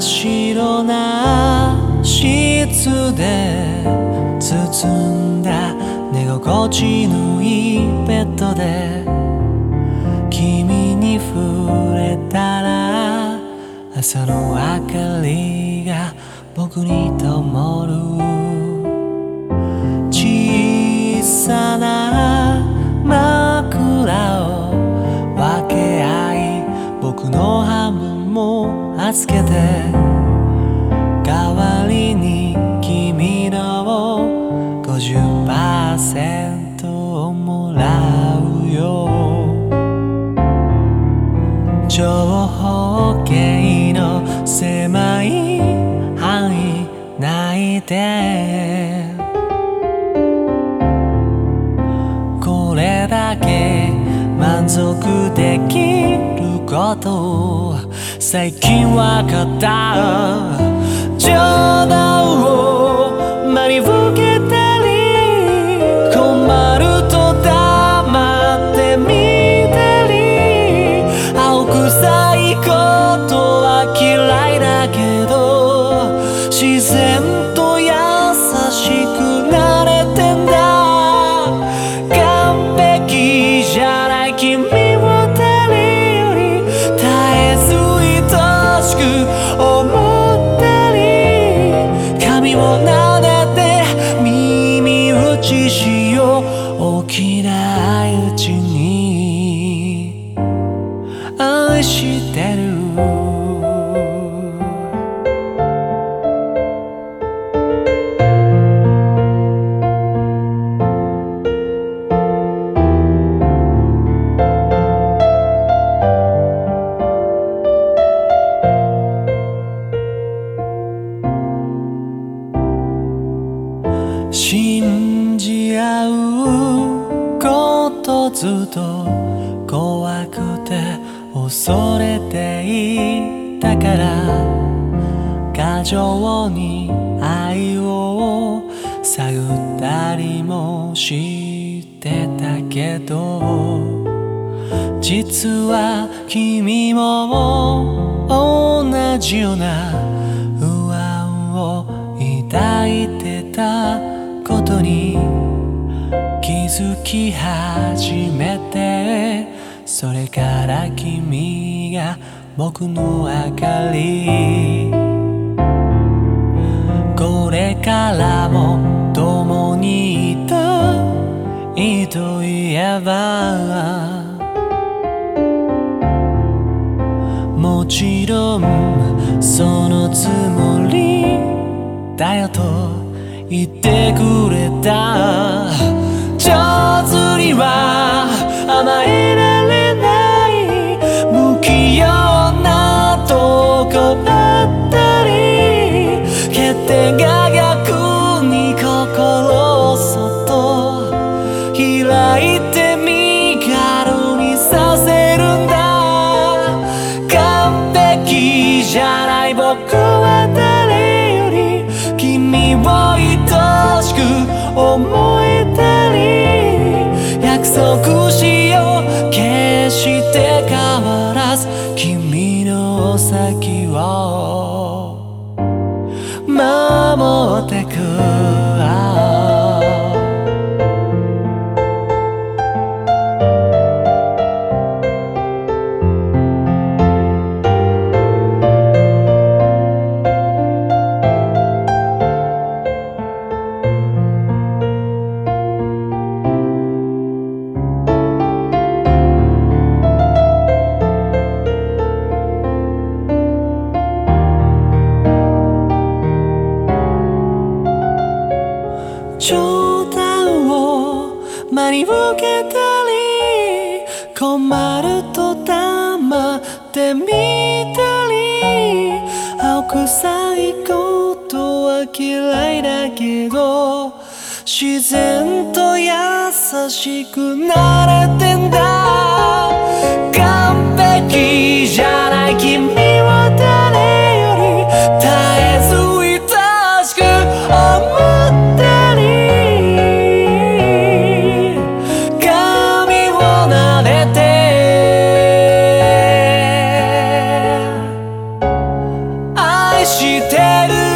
白な質で包んだ寝心地のいいベッドで君に触れたら朝の明かりが僕に灯る。小さも預けて。代わりに君のを50%をもらうよ。長方形の狭い範囲内で。これだけ満足できること最近わかった。冗談を真に受けたり。困ると黙って見たり。青臭いことは嫌いだけど。自然と信じ合うことずっと怖くて恐れていたから過剰に愛を探ったりもしてたけど実は君も同じような不安を抱いてた。ことに気づき始めてそれから君が僕の明かりこれからも共にいたいいと言えばもちろんそのつもりだよと言ってくれた。上手には甘えられない不器用なとこだったり欠点が逆に心をそっと開いて身軽にさせるんだ。完璧じゃない僕は誰より君を愛く思えたり約束しよう。決して変わらず君の先を冗談を真に受けたり困ると黙って見たり青臭いことは嫌いだけど自然と優しくなれてしてる